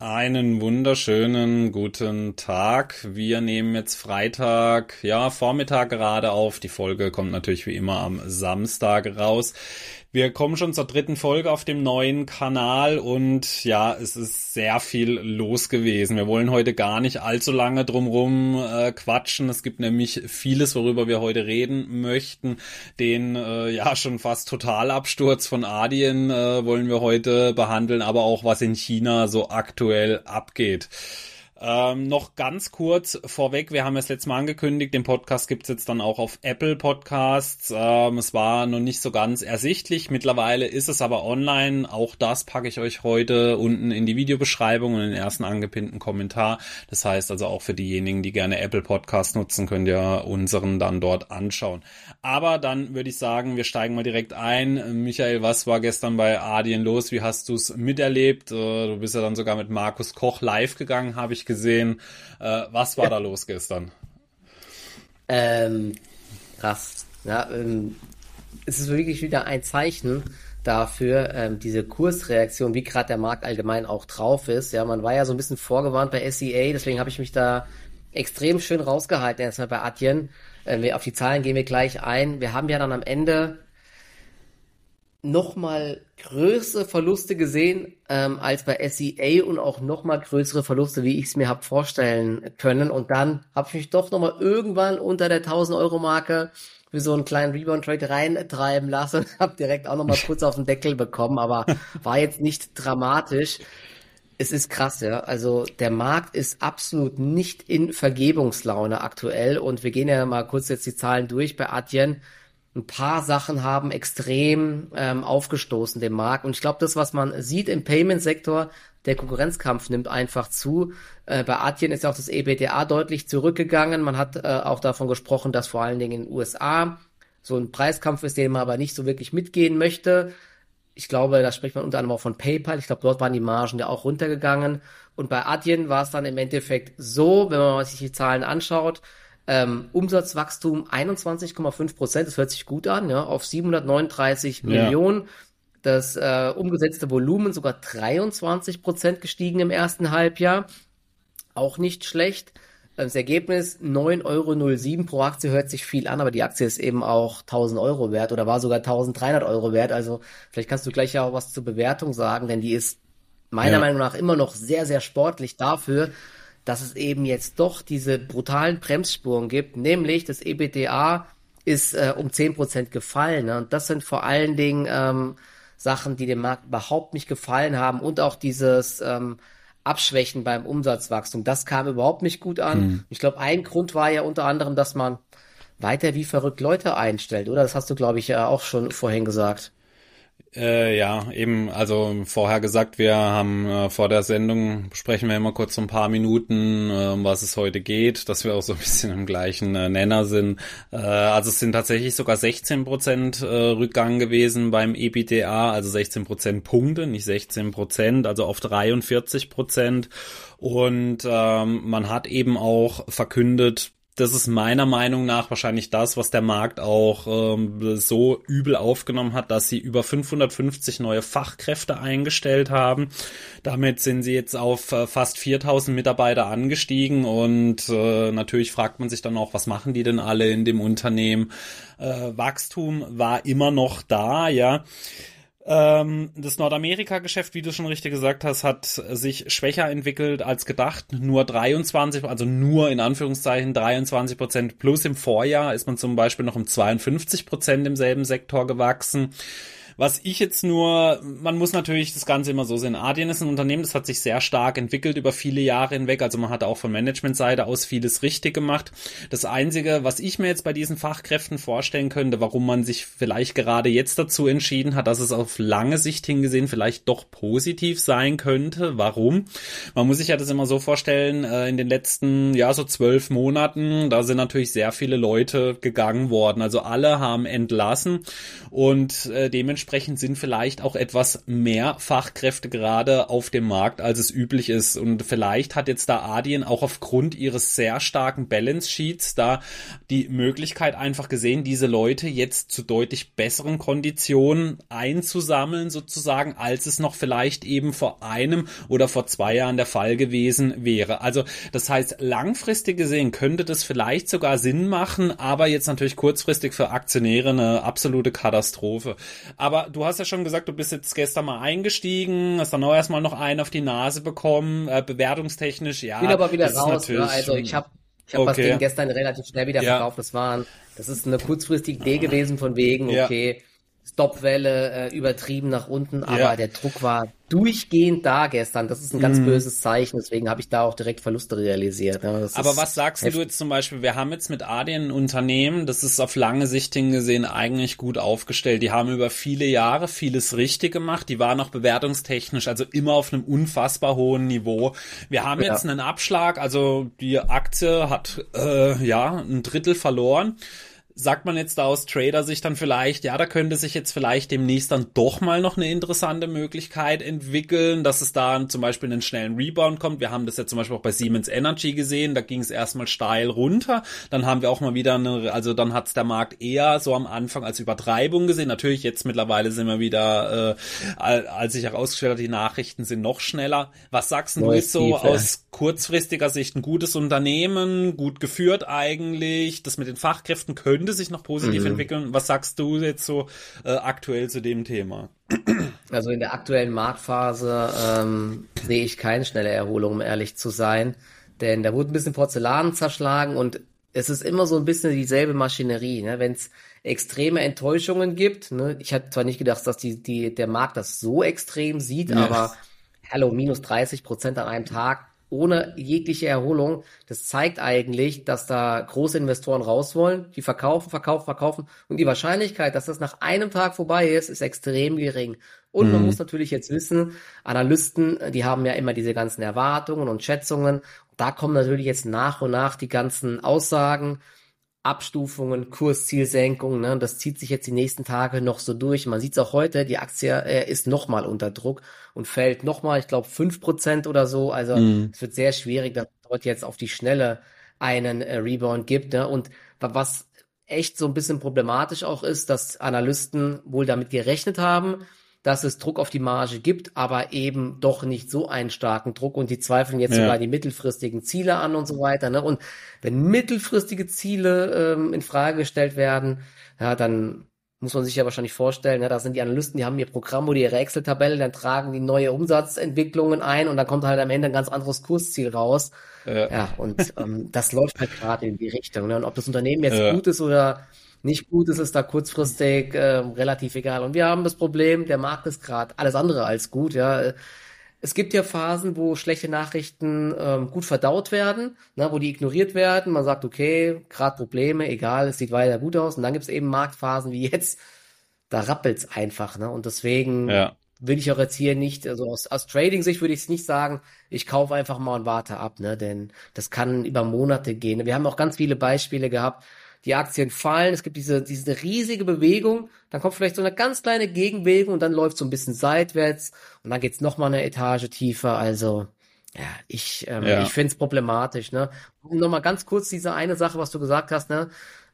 Einen wunderschönen guten Tag. Wir nehmen jetzt Freitag, ja, Vormittag gerade auf. Die Folge kommt natürlich wie immer am Samstag raus. Wir kommen schon zur dritten Folge auf dem neuen Kanal und ja, es ist sehr viel los gewesen. Wir wollen heute gar nicht allzu lange drumrum äh, quatschen. Es gibt nämlich vieles, worüber wir heute reden möchten. Den äh, ja schon fast Totalabsturz von Adyen äh, wollen wir heute behandeln, aber auch was in China so aktuell abgeht. Ähm, noch ganz kurz vorweg, wir haben es letztes Mal angekündigt, den Podcast gibt's jetzt dann auch auf Apple Podcasts. Ähm, es war noch nicht so ganz ersichtlich, mittlerweile ist es aber online. Auch das packe ich euch heute unten in die Videobeschreibung und in den ersten angepinnten Kommentar. Das heißt also auch für diejenigen, die gerne Apple Podcast nutzen, könnt ihr unseren dann dort anschauen. Aber dann würde ich sagen, wir steigen mal direkt ein. Michael, was war gestern bei Adien los? Wie hast du es miterlebt? Äh, du bist ja dann sogar mit Markus Koch live gegangen, habe ich gesehen. Äh, was war ja. da los gestern? Ähm, krass. Ja, ähm, es ist wirklich wieder ein Zeichen dafür, ähm, diese Kursreaktion, wie gerade der Markt allgemein auch drauf ist. Ja, man war ja so ein bisschen vorgewarnt bei SEA, deswegen habe ich mich da extrem schön rausgehalten erstmal bei Adyen. Äh, auf die Zahlen gehen wir gleich ein. Wir haben ja dann am Ende nochmal größere Verluste gesehen ähm, als bei SEA und auch nochmal größere Verluste, wie ich es mir habe vorstellen können. Und dann habe ich mich doch nochmal irgendwann unter der 1000 Euro Marke für so einen kleinen Rebound-Trade reintreiben lassen und habe direkt auch nochmal kurz auf den Deckel bekommen, aber war jetzt nicht dramatisch. Es ist krass, ja. Also der Markt ist absolut nicht in Vergebungslaune aktuell und wir gehen ja mal kurz jetzt die Zahlen durch bei Adyen ein paar Sachen haben extrem ähm, aufgestoßen, dem Markt. Und ich glaube, das, was man sieht im Payment-Sektor, der Konkurrenzkampf nimmt einfach zu. Äh, bei Adyen ist auch das EBTA deutlich zurückgegangen. Man hat äh, auch davon gesprochen, dass vor allen Dingen in den USA so ein Preiskampf ist, den man aber nicht so wirklich mitgehen möchte. Ich glaube, da spricht man unter anderem auch von PayPal. Ich glaube, dort waren die Margen ja auch runtergegangen. Und bei Adyen war es dann im Endeffekt so, wenn man sich die Zahlen anschaut, ähm, Umsatzwachstum 21,5 Prozent, das hört sich gut an, ja, auf 739 ja. Millionen. Das äh, umgesetzte Volumen sogar 23 Prozent gestiegen im ersten Halbjahr. Auch nicht schlecht. Das Ergebnis 9,07 Euro pro Aktie hört sich viel an, aber die Aktie ist eben auch 1000 Euro wert oder war sogar 1300 Euro wert. Also vielleicht kannst du gleich ja auch was zur Bewertung sagen, denn die ist meiner ja. Meinung nach immer noch sehr, sehr sportlich dafür, dass es eben jetzt doch diese brutalen Bremsspuren gibt, nämlich das EBTA ist äh, um zehn Prozent gefallen. Ne? Und das sind vor allen Dingen ähm, Sachen, die dem Markt überhaupt nicht gefallen haben und auch dieses ähm, Abschwächen beim Umsatzwachstum. Das kam überhaupt nicht gut an. Mhm. Ich glaube, ein Grund war ja unter anderem, dass man weiter wie verrückt Leute einstellt, oder? Das hast du, glaube ich, ja auch schon vorhin gesagt. Äh, ja, eben, also vorher gesagt, wir haben äh, vor der Sendung sprechen wir immer kurz so ein paar Minuten, äh, um was es heute geht, dass wir auch so ein bisschen im gleichen äh, Nenner sind. Äh, also es sind tatsächlich sogar 16 Prozent äh, Rückgang gewesen beim EBITDA, also 16 Prozent Punkte, nicht 16 Prozent, also auf 43 Prozent. Und ähm, man hat eben auch verkündet, das ist meiner Meinung nach wahrscheinlich das, was der Markt auch ähm, so übel aufgenommen hat, dass sie über 550 neue Fachkräfte eingestellt haben. Damit sind sie jetzt auf äh, fast 4000 Mitarbeiter angestiegen und äh, natürlich fragt man sich dann auch, was machen die denn alle in dem Unternehmen? Äh, Wachstum war immer noch da, ja. Ähm, das Nordamerika-Geschäft, wie du schon richtig gesagt hast, hat sich schwächer entwickelt als gedacht. Nur 23, also nur in Anführungszeichen 23 Prozent plus im Vorjahr ist man zum Beispiel noch um 52 Prozent im selben Sektor gewachsen. Was ich jetzt nur, man muss natürlich das Ganze immer so sehen. Adyen ist ein Unternehmen, das hat sich sehr stark entwickelt über viele Jahre hinweg. Also man hat auch von Managementseite aus vieles richtig gemacht. Das Einzige, was ich mir jetzt bei diesen Fachkräften vorstellen könnte, warum man sich vielleicht gerade jetzt dazu entschieden hat, dass es auf lange Sicht hingesehen vielleicht doch positiv sein könnte. Warum? Man muss sich ja das immer so vorstellen, äh, in den letzten, ja, so zwölf Monaten, da sind natürlich sehr viele Leute gegangen worden. Also alle haben entlassen und äh, dementsprechend dementsprechend sind vielleicht auch etwas mehr Fachkräfte gerade auf dem Markt, als es üblich ist. Und vielleicht hat jetzt da Adyen auch aufgrund ihres sehr starken Balance Sheets da die Möglichkeit einfach gesehen, diese Leute jetzt zu deutlich besseren Konditionen einzusammeln sozusagen, als es noch vielleicht eben vor einem oder vor zwei Jahren der Fall gewesen wäre. Also das heißt, langfristig gesehen könnte das vielleicht sogar Sinn machen, aber jetzt natürlich kurzfristig für Aktionäre eine absolute Katastrophe. Aber du hast ja schon gesagt, du bist jetzt gestern mal eingestiegen, hast dann auch erstmal noch einen auf die Nase bekommen, äh, bewertungstechnisch, ja. Bin aber wieder raus, ne? also ich habe ich habe okay. das Ding gestern relativ schnell wieder ja. verkauft. Das waren, das ist eine kurzfristige Idee gewesen von wegen, okay, ja. Stopwelle äh, übertrieben nach unten, aber ja. der Druck war durchgehend da gestern. Das ist ein ganz mm. böses Zeichen, deswegen habe ich da auch direkt Verluste realisiert. Ja, aber was sagst heftig. du jetzt zum Beispiel, wir haben jetzt mit Adyen ein Unternehmen, das ist auf lange Sicht hingesehen eigentlich gut aufgestellt. Die haben über viele Jahre vieles richtig gemacht, die waren auch bewertungstechnisch, also immer auf einem unfassbar hohen Niveau. Wir haben ja. jetzt einen Abschlag, also die Aktie hat äh, ja ein Drittel verloren sagt man jetzt da aus Trader-Sicht dann vielleicht, ja, da könnte sich jetzt vielleicht demnächst dann doch mal noch eine interessante Möglichkeit entwickeln, dass es da zum Beispiel einen schnellen Rebound kommt. Wir haben das ja zum Beispiel auch bei Siemens Energy gesehen, da ging es erstmal steil runter, dann haben wir auch mal wieder eine, also dann hat es der Markt eher so am Anfang als Übertreibung gesehen. Natürlich jetzt mittlerweile sind wir wieder, äh, als sich herausgestellt hat, die Nachrichten sind noch schneller. Was sagst du jetzt so aus kurzfristiger Sicht? Ein gutes Unternehmen, gut geführt eigentlich, das mit den Fachkräften könnte könnte sich noch positiv mhm. entwickeln. Was sagst du jetzt so äh, aktuell zu dem Thema? Also in der aktuellen Marktphase ähm, sehe ich keine schnelle Erholung, um ehrlich zu sein. Denn da wurde ein bisschen Porzellan zerschlagen und es ist immer so ein bisschen dieselbe Maschinerie. Ne? Wenn es extreme Enttäuschungen gibt, ne? ich hatte zwar nicht gedacht, dass die, die, der Markt das so extrem sieht, ja. aber hallo, minus 30 Prozent an einem Tag, ohne jegliche Erholung. Das zeigt eigentlich, dass da große Investoren raus wollen, die verkaufen, verkaufen, verkaufen. Und die Wahrscheinlichkeit, dass das nach einem Tag vorbei ist, ist extrem gering. Und mhm. man muss natürlich jetzt wissen, Analysten, die haben ja immer diese ganzen Erwartungen und Schätzungen. Da kommen natürlich jetzt nach und nach die ganzen Aussagen Abstufungen, Kurszielsenkungen. Ne? Das zieht sich jetzt die nächsten Tage noch so durch. Man sieht es auch heute, die Aktie äh, ist nochmal unter Druck und fällt nochmal, ich glaube, fünf Prozent oder so. Also mhm. es wird sehr schwierig, dass dort jetzt auf die Schnelle einen äh, Rebound gibt. Ne? Und was echt so ein bisschen problematisch auch ist, dass Analysten wohl damit gerechnet haben, dass es Druck auf die Marge gibt, aber eben doch nicht so einen starken Druck und die zweifeln jetzt ja. sogar die mittelfristigen Ziele an und so weiter. Ne? Und wenn mittelfristige Ziele ähm, in Frage gestellt werden, ja, dann muss man sich ja wahrscheinlich vorstellen, ne, da sind die Analysten, die haben ihr Programm oder ihre Excel-Tabelle, dann tragen die neue Umsatzentwicklungen ein und dann kommt halt am Ende ein ganz anderes Kursziel raus. Ja, ja und ähm, das läuft halt gerade in die Richtung. Ne? Und ob das Unternehmen jetzt ja. gut ist oder nicht gut ist es da kurzfristig äh, relativ egal. Und wir haben das Problem, der Markt ist gerade alles andere als gut. Ja, es gibt ja Phasen, wo schlechte Nachrichten ähm, gut verdaut werden, ne, wo die ignoriert werden. Man sagt, okay, gerade Probleme, egal, es sieht weiter gut aus. Und dann gibt es eben Marktphasen wie jetzt, da rappelt's einfach. Ne? Und deswegen ja. will ich auch jetzt hier nicht, also aus, aus Trading-Sicht würde ich es nicht sagen, ich kaufe einfach mal und warte ab, ne? Denn das kann über Monate gehen. Wir haben auch ganz viele Beispiele gehabt, die Aktien fallen, es gibt diese, diese riesige Bewegung, dann kommt vielleicht so eine ganz kleine Gegenbewegung und dann läuft so ein bisschen seitwärts und dann geht's noch mal eine Etage tiefer. Also ja, ich, ähm, ja. ich finde es problematisch. Ne? Und nochmal ganz kurz diese eine Sache, was du gesagt hast, ne?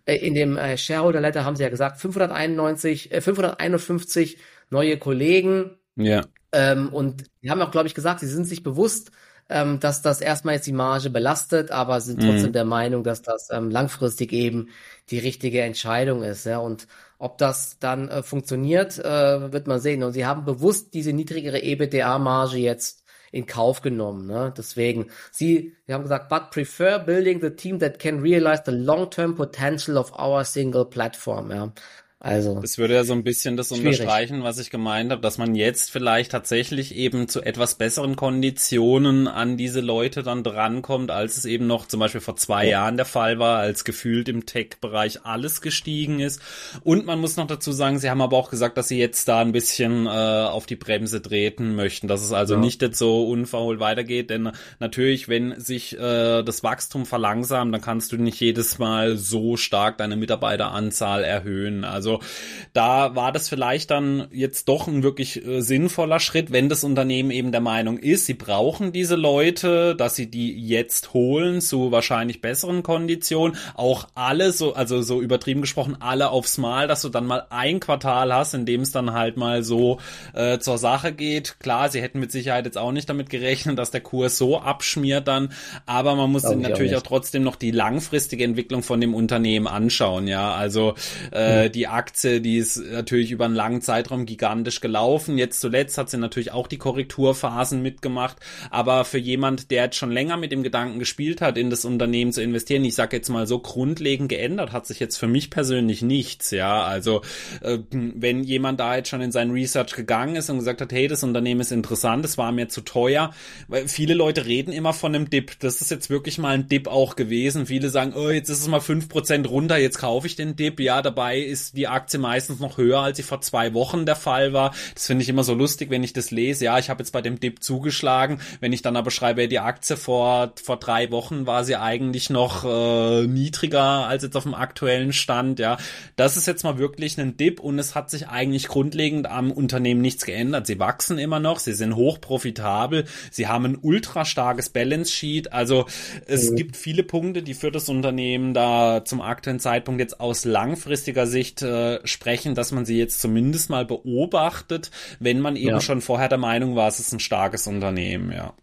Äh, in dem äh, Shareholder Letter haben sie ja gesagt, 591, äh, 551 neue Kollegen. Ja. Ähm, und die haben auch, glaube ich, gesagt, sie sind sich bewusst, ähm, dass das erstmal jetzt die Marge belastet, aber sind trotzdem mhm. der Meinung, dass das ähm, langfristig eben die richtige Entscheidung ist. Ja, und ob das dann äh, funktioniert, äh, wird man sehen. Und sie haben bewusst diese niedrigere EBITDA-Marge jetzt in Kauf genommen. Ne? Deswegen, sie, sie haben gesagt, but prefer building the team that can realize the long-term potential of our single platform. Ja? Also. Das würde ja so ein bisschen das schwierig. unterstreichen, was ich gemeint habe, dass man jetzt vielleicht tatsächlich eben zu etwas besseren Konditionen an diese Leute dann drankommt, als es eben noch zum Beispiel vor zwei ja. Jahren der Fall war, als gefühlt im Tech-Bereich alles gestiegen ist. Und man muss noch dazu sagen, sie haben aber auch gesagt, dass sie jetzt da ein bisschen äh, auf die Bremse treten möchten, dass es also ja. nicht jetzt so unverholt weitergeht, denn natürlich, wenn sich äh, das Wachstum verlangsamt, dann kannst du nicht jedes Mal so stark deine Mitarbeiteranzahl erhöhen. Also Also da war das vielleicht dann jetzt doch ein wirklich äh, sinnvoller Schritt, wenn das Unternehmen eben der Meinung ist, sie brauchen diese Leute, dass sie die jetzt holen zu wahrscheinlich besseren Konditionen. Auch alle so, also so übertrieben gesprochen, alle aufs Mal, dass du dann mal ein Quartal hast, in dem es dann halt mal so äh, zur Sache geht. Klar, sie hätten mit Sicherheit jetzt auch nicht damit gerechnet, dass der Kurs so abschmiert dann, aber man muss natürlich auch, auch, trotzdem noch die langfristige Entwicklung von dem Unternehmen anschauen, ja. Also äh, mhm. die Aktie, die ist natürlich über einen langen Zeitraum gigantisch gelaufen. Jetzt zuletzt hat sie natürlich auch die Korrekturphasen mitgemacht, aber für jemand, der jetzt schon länger mit dem Gedanken gespielt hat, in das Unternehmen zu investieren, ich sage jetzt mal so grundlegend geändert, hat sich jetzt für mich persönlich nichts, ja. Also äh, wenn jemand da jetzt schon in sein Research gegangen ist und gesagt hat, hey, das Unternehmen ist interessant, es war mir zu teuer, weil viele Leute reden immer von einem Dip. Das ist jetzt wirklich mal ein Dip auch gewesen. Viele sagen, oh, jetzt ist es mal fünf Prozent runter, jetzt kaufe ich den Dip. Ja, dabei ist die Aktie meistens noch höher, als sie vor zwei Wochen der Fall war. Das finde ich immer so lustig, wenn ich das lese. Ja, ich habe jetzt bei dem Dip zugeschlagen. Wenn ich dann aber schreibe, die Aktie vor, vor drei Wochen war sie eigentlich noch äh, niedriger als jetzt auf dem aktuellen Stand. Ja, das ist jetzt mal wirklich ein Dip und es hat sich eigentlich grundlegend am Unternehmen nichts geändert. Sie wachsen immer noch, sie sind hoch profitabel, sie haben ein ultra starkes Balance Sheet. Also es mhm. gibt viele Punkte, die für das Unternehmen da zum aktuellen Zeitpunkt jetzt aus langfristiger Sicht äh, sprechen, dass man sie jetzt zumindest mal beobachtet, wenn man eben ja. schon vorher der Meinung war, es ist ein starkes Unternehmen, ja.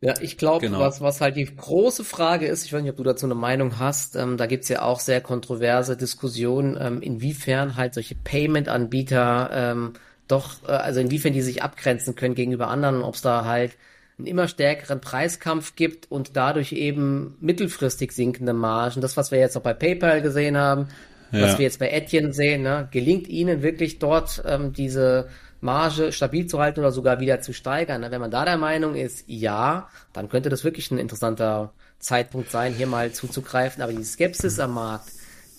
Ja, ich glaube, genau. was, was halt die große Frage ist, ich weiß nicht, ob du dazu eine Meinung hast, ähm, da gibt's ja auch sehr kontroverse Diskussionen, ähm, inwiefern halt solche Payment-Anbieter ähm, doch, äh, also inwiefern die sich abgrenzen können gegenüber anderen, ob es da halt einen immer stärkeren Preiskampf gibt und dadurch eben mittelfristig sinkende Margen. Das, was wir jetzt auch bei PayPal gesehen haben, ja. was wir jetzt bei Etienne sehen, ne, gelingt ihnen wirklich dort ähm, diese Marge stabil zu halten oder sogar wieder zu steigern. Wenn man da der Meinung ist, ja, dann könnte das wirklich ein interessanter Zeitpunkt sein, hier mal zuzugreifen. Aber die Skepsis am Markt,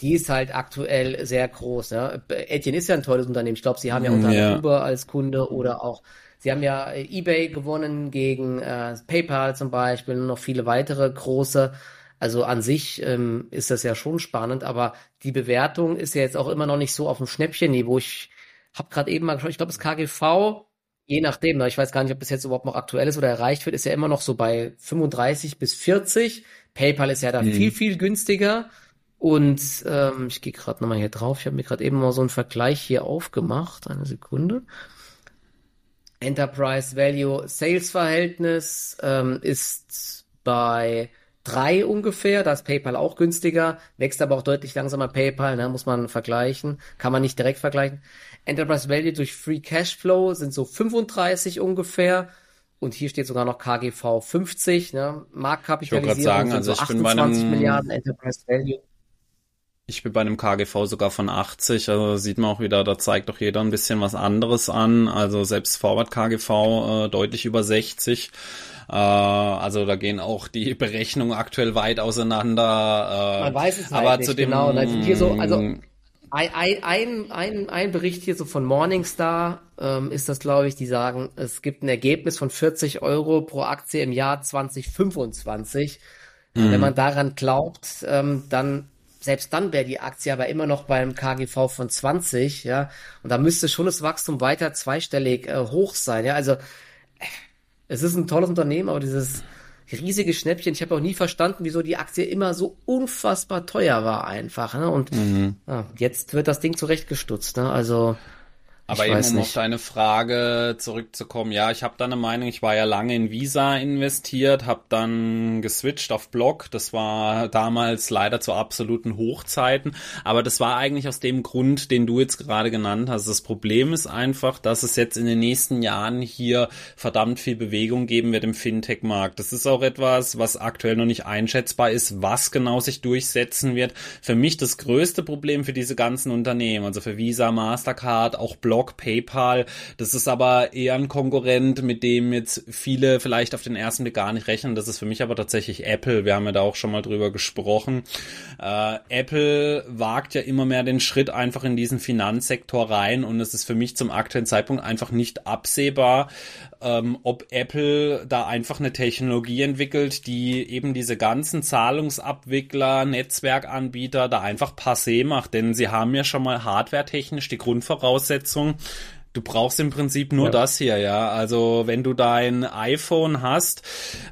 die ist halt aktuell sehr groß. Ja. Etienne ist ja ein tolles Unternehmen. Ich glaube, sie haben ja unter anderem ja. Uber als Kunde oder auch, sie haben ja eBay gewonnen gegen äh, PayPal zum Beispiel und noch viele weitere große. Also an sich ähm, ist das ja schon spannend, aber die Bewertung ist ja jetzt auch immer noch nicht so auf dem Schnäppchenniveau. Ich hab gerade eben mal geschaut, ich glaube, das KGV, je nachdem, ne, ich weiß gar nicht, ob das jetzt überhaupt noch aktuell ist oder erreicht wird, ist ja immer noch so bei 35 bis 40. PayPal ist ja da mhm. viel, viel günstiger. Und ähm, ich gehe gerade nochmal hier drauf. Ich habe mir gerade eben mal so einen Vergleich hier aufgemacht. Eine Sekunde. Enterprise Value Sales Verhältnis ähm, ist bei drei ungefähr. Da ist PayPal auch günstiger, wächst aber auch deutlich langsamer PayPal, ne, muss man vergleichen. Kann man nicht direkt vergleichen. Enterprise Value durch Free Cashflow sind so 35 ungefähr. Und hier steht sogar noch KGV 50, ne? Marktkapitalisierung ich sagen, also so ich bin bei einem, Milliarden Enterprise Value. Ich bin bei einem KGV sogar von 80, also sieht man auch wieder, da zeigt doch jeder ein bisschen was anderes an. Also selbst Forward KGV äh, deutlich über 60. Äh, also da gehen auch die Berechnungen aktuell weit auseinander. Äh, Man weiß es halt aber nicht, zu dem, genau. Hier so, also ein, ein, ein, ein Bericht hier so von Morningstar ähm, ist das, glaube ich, die sagen, es gibt ein Ergebnis von 40 Euro pro Aktie im Jahr 2025. Mhm. Wenn man daran glaubt, ähm, dann selbst dann wäre die Aktie aber immer noch beim KGV von 20, ja. Und da müsste schon das Wachstum weiter zweistellig äh, hoch sein, ja. Also es ist ein tolles Unternehmen, aber dieses riesige Schnäppchen. Ich habe auch nie verstanden, wieso die Aktie immer so unfassbar teuer war einfach. Ne? Und mhm. ja, jetzt wird das Ding zurechtgestutzt. Ne? Also aber eben, um auf deine Frage zurückzukommen, ja, ich habe da eine Meinung, ich war ja lange in Visa investiert, habe dann geswitcht auf Block, das war damals leider zu absoluten Hochzeiten, aber das war eigentlich aus dem Grund, den du jetzt gerade genannt hast. Das Problem ist einfach, dass es jetzt in den nächsten Jahren hier verdammt viel Bewegung geben wird im Fintech-Markt. Das ist auch etwas, was aktuell noch nicht einschätzbar ist, was genau sich durchsetzen wird. Für mich das größte Problem für diese ganzen Unternehmen, also für Visa, Mastercard, auch Block, Block, PayPal. Das ist aber eher ein Konkurrent, mit dem jetzt viele vielleicht auf den ersten Blick gar nicht rechnen. Das ist für mich aber tatsächlich Apple. Wir haben ja da auch schon mal drüber gesprochen. Äh, Apple wagt ja immer mehr den Schritt einfach in diesen Finanzsektor rein und es ist für mich zum aktuellen Zeitpunkt einfach nicht absehbar, ähm, ob Apple da einfach eine Technologie entwickelt, die eben diese ganzen Zahlungsabwickler, Netzwerkanbieter da einfach passé macht. Denn sie haben ja schon mal hardwaretechnisch die Grundvoraussetzung, Du brauchst im Prinzip nur ja. das hier, ja. Also wenn du dein iPhone hast,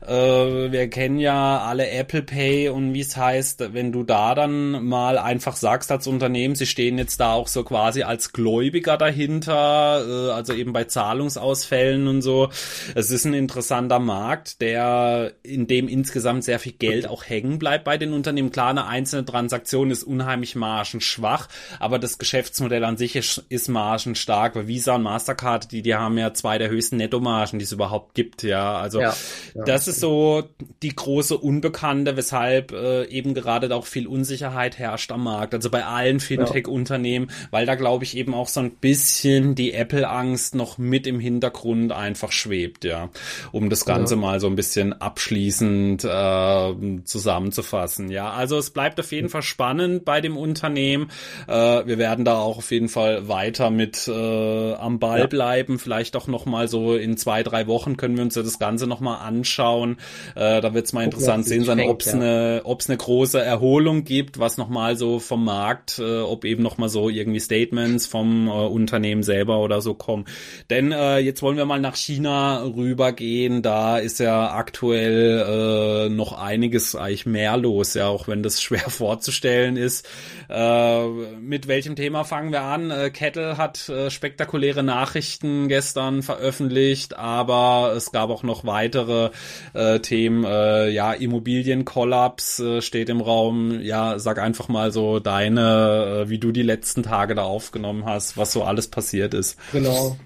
äh, wir kennen ja alle Apple Pay und wie es heißt, wenn du da dann mal einfach sagst als Unternehmen, sie stehen jetzt da auch so quasi als Gläubiger dahinter, äh, also eben bei Zahlungsausfällen und so. Es ist ein interessanter Markt, der in dem insgesamt sehr viel Geld auch hängen bleibt bei den Unternehmen. Klar, eine einzelne Transaktion ist unheimlich margenschwach, aber das Geschäftsmodell an sich ist, ist margenstark, weil Visa Visa und Mastercard, die, die haben ja zwei der höchsten Nettomargen, die es überhaupt gibt, ja. Also ja, ja, das ist so die große Unbekannte, weshalb äh, eben gerade auch viel Unsicherheit herrscht am Markt. Also bei allen Fintech-Unternehmen, weil da glaube ich eben auch so ein bisschen die Apple-Angst noch mit im Hintergrund einfach schwebt, ja. Um das Ganze mal so ein bisschen abschließend äh, zusammenzufassen, ja. Also es bleibt auf jeden Fall spannend bei dem Unternehmen. Äh, wir werden da auch auf jeden Fall weiter mit äh, am Ball ja. bleiben. Vielleicht auch noch mal so in zwei, drei Wochen können wir uns ja das Ganze noch mal anschauen. Äh, da wird es mal interessant sehen sein, ob es eine, ob es eine große Erholung gibt, was noch mal so vom Markt, äh, ob eben noch mal so irgendwie Statements vom äh, Unternehmen selber oder so kommen. Denn äh, jetzt wollen wir mal nach China rübergehen. Da ist ja aktuell äh, noch einiges eigentlich mehr los, ja, auch wenn das schwer vorzustellen ist. Äh, mit welchem Thema fangen wir an? Äh, Kettle hat äh, spektakulär spektakuläre Nachrichten gestern veröffentlicht, aber es gab auch noch weitere äh, Themen. Äh, ja, Immobilienkollaps äh, steht im Raum. Ja, sag einfach mal so deine, äh, wie du die letzten Tage da aufgenommen hast, was so alles passiert ist. Genau.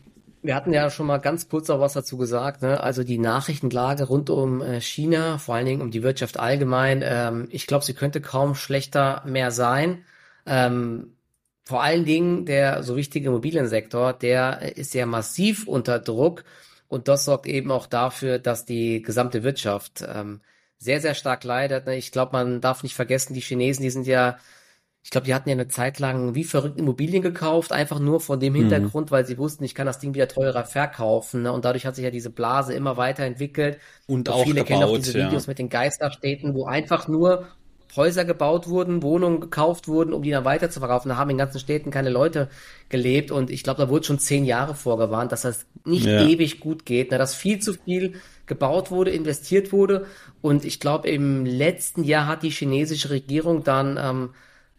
Wir hatten ja schon mal ganz kurz auch was dazu gesagt. Ne? Also die Nachrichtenlage rund um äh, China, vor allen Dingen um die Wirtschaft allgemein. Ähm, ich glaube, sie könnte kaum schlechter mehr sein. Ähm, vor allen Dingen der so wichtige Immobiliensektor, der ist ja massiv unter Druck und das sorgt eben auch dafür, dass die gesamte Wirtschaft ähm, sehr, sehr stark leidet. Ich glaube, man darf nicht vergessen, die Chinesen, die sind ja, ich glaube, die hatten ja eine Zeit lang wie verrückt Immobilien gekauft, einfach nur von dem mhm. Hintergrund, mhm. weil sie wussten, ich kann das Ding wieder teurer verkaufen. Ne? Und dadurch hat sich ja diese Blase immer weiterentwickelt. Und, und auch viele gebaut, kennen auch diese Videos ja. mit den Geisterstädten, wo einfach nur Häuser gebaut wurden, Wohnungen gekauft wurden, um die dann weiter zu verkaufen. Da haben in ganzen Städten keine Leute gelebt und ich glaube, da wurde schon zehn Jahre vorgewarnt, dass das nicht ja. ewig gut geht, ne, dass viel zu viel gebaut wurde, investiert wurde und ich glaube, im letzten Jahr hat die chinesische Regierung dann ähm,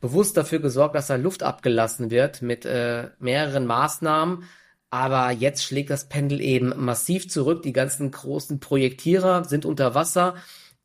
bewusst dafür gesorgt, dass da Luft abgelassen wird mit äh, mehreren Maßnahmen. Aber jetzt schlägt das Pendel eben massiv zurück. Die ganzen großen Projektierer sind unter Wasser.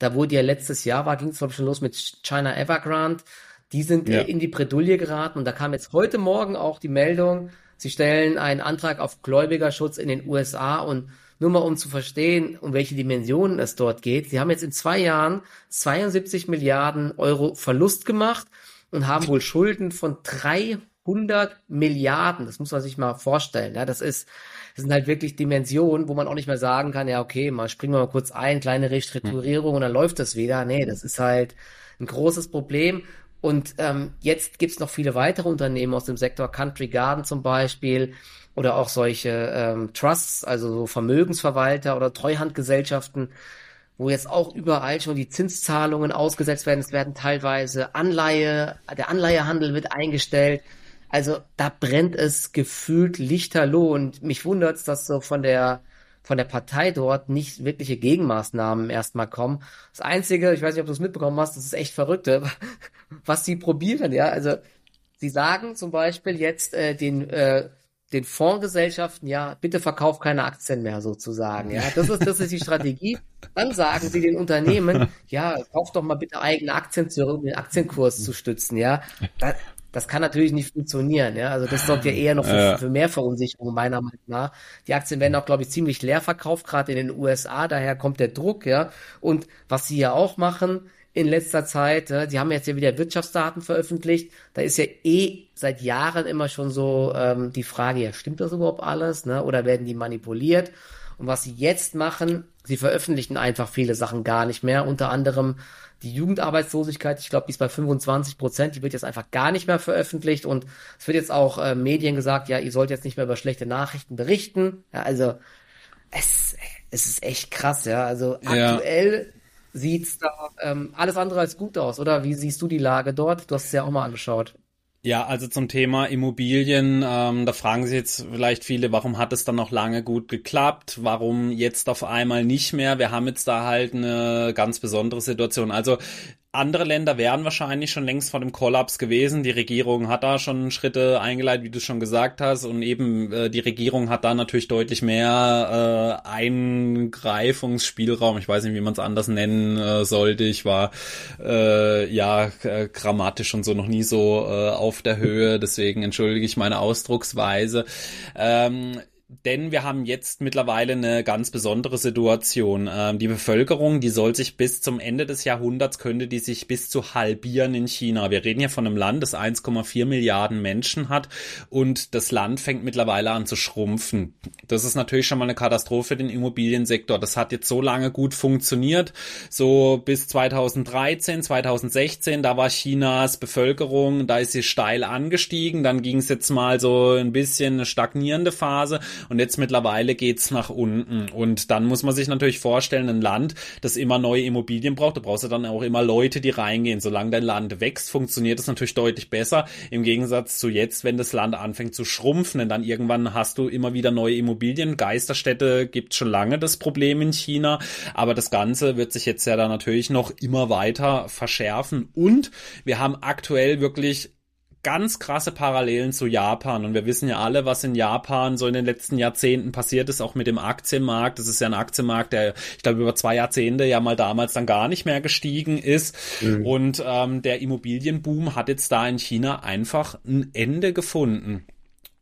Da wurde ja letztes Jahr war, ging es schon los mit China Evergrande. Die sind ja. in die Bredouille geraten und da kam jetzt heute Morgen auch die Meldung, sie stellen einen Antrag auf Gläubigerschutz in den USA und nur mal um zu verstehen, um welche Dimensionen es dort geht. Sie haben jetzt in zwei Jahren 72 Milliarden Euro Verlust gemacht und haben wohl Schulden von 300 Milliarden. Das muss man sich mal vorstellen. Ja, das ist, das sind halt wirklich Dimensionen, wo man auch nicht mehr sagen kann, ja, okay, mal springen wir mal kurz ein, kleine Restrukturierung und dann läuft das wieder. Nee, das ist halt ein großes Problem. Und ähm, jetzt gibt's noch viele weitere Unternehmen aus dem Sektor, Country Garden zum Beispiel, oder auch solche ähm, Trusts, also so Vermögensverwalter oder Treuhandgesellschaften, wo jetzt auch überall schon die Zinszahlungen ausgesetzt werden. Es werden teilweise Anleihe, der Anleihehandel wird eingestellt. Also da brennt es gefühlt lichterloh und mich wundert es, dass so von der von der Partei dort nicht wirkliche Gegenmaßnahmen erstmal kommen. Das Einzige, ich weiß nicht, ob du es mitbekommen hast, das ist echt verrückte, was sie probieren, ja. Also sie sagen zum Beispiel jetzt äh, den äh, den Fondsgesellschaften, ja, bitte verkauf keine Aktien mehr sozusagen. Ja, das ist, das ist die Strategie. Dann sagen sie den Unternehmen, ja, kauf doch mal bitte eigene Aktien zurück, um den Aktienkurs zu stützen. Ja, das, das kann natürlich nicht funktionieren, ja. Also das sorgt ja eher noch für, ja. für mehr Verunsicherung, meiner Meinung nach. Die Aktien werden auch, glaube ich, ziemlich leer verkauft, gerade in den USA, daher kommt der Druck, ja. Und was sie ja auch machen in letzter Zeit, ja, die haben jetzt ja wieder Wirtschaftsdaten veröffentlicht. Da ist ja eh seit Jahren immer schon so ähm, die Frage, ja, stimmt das überhaupt alles, ne? Oder werden die manipuliert? Und was sie jetzt machen, sie veröffentlichen einfach viele Sachen gar nicht mehr, unter anderem die Jugendarbeitslosigkeit, ich glaube, die ist bei 25 Prozent, die wird jetzt einfach gar nicht mehr veröffentlicht und es wird jetzt auch äh, Medien gesagt, ja, ihr sollt jetzt nicht mehr über schlechte Nachrichten berichten. Ja, also es, es ist echt krass, ja. Also aktuell ja. sieht's da ähm, alles andere als gut aus, oder? Wie siehst du die Lage dort? Du hast es ja auch mal angeschaut. Ja, also zum Thema Immobilien, ähm, da fragen sich jetzt vielleicht viele, warum hat es dann noch lange gut geklappt? Warum jetzt auf einmal nicht mehr? Wir haben jetzt da halt eine ganz besondere Situation. Also andere Länder wären wahrscheinlich schon längst vor dem Kollaps gewesen. Die Regierung hat da schon Schritte eingeleitet, wie du schon gesagt hast. Und eben äh, die Regierung hat da natürlich deutlich mehr äh, Eingreifungsspielraum. Ich weiß nicht, wie man es anders nennen äh, sollte. Ich war äh, ja grammatisch und so noch nie so äh, auf der Höhe. Deswegen entschuldige ich meine Ausdrucksweise. Ähm, denn wir haben jetzt mittlerweile eine ganz besondere Situation. Ähm, die Bevölkerung, die soll sich bis zum Ende des Jahrhunderts, könnte die sich bis zu halbieren in China. Wir reden hier von einem Land, das 1,4 Milliarden Menschen hat und das Land fängt mittlerweile an zu schrumpfen. Das ist natürlich schon mal eine Katastrophe für den Immobiliensektor. Das hat jetzt so lange gut funktioniert, so bis 2013, 2016, da war Chinas Bevölkerung, da ist sie steil angestiegen, dann ging es jetzt mal so ein bisschen eine stagnierende Phase und jetzt mittlerweile geht's nach unten. Und dann muss man sich natürlich vorstellen, ein Land, das immer neue Immobilien braucht, da brauchst du dann auch immer Leute, die reingehen. Solange dein Land wächst, funktioniert das natürlich deutlich besser. Im Gegensatz zu jetzt, wenn das Land anfängt zu schrumpfen, denn dann irgendwann hast du immer wieder neue Immobilien. Geisterstädte gibt schon lange das Problem in China, aber das Ganze wird sich jetzt ja dann natürlich noch immer weiter verschärfen. Und wir haben aktuell wirklich ganz krasse Parallelen zu Japan. Und wir wissen ja alle, was in Japan so in den letzten Jahrzehnten passiert ist, auch mit dem Aktienmarkt. Das ist ja ein Aktienmarkt, der, ich glaube, über zwei Jahrzehnte ja mal damals dann gar nicht mehr gestiegen ist. Mhm. Und ähm, der Immobilienboom hat jetzt da in China einfach ein Ende gefunden.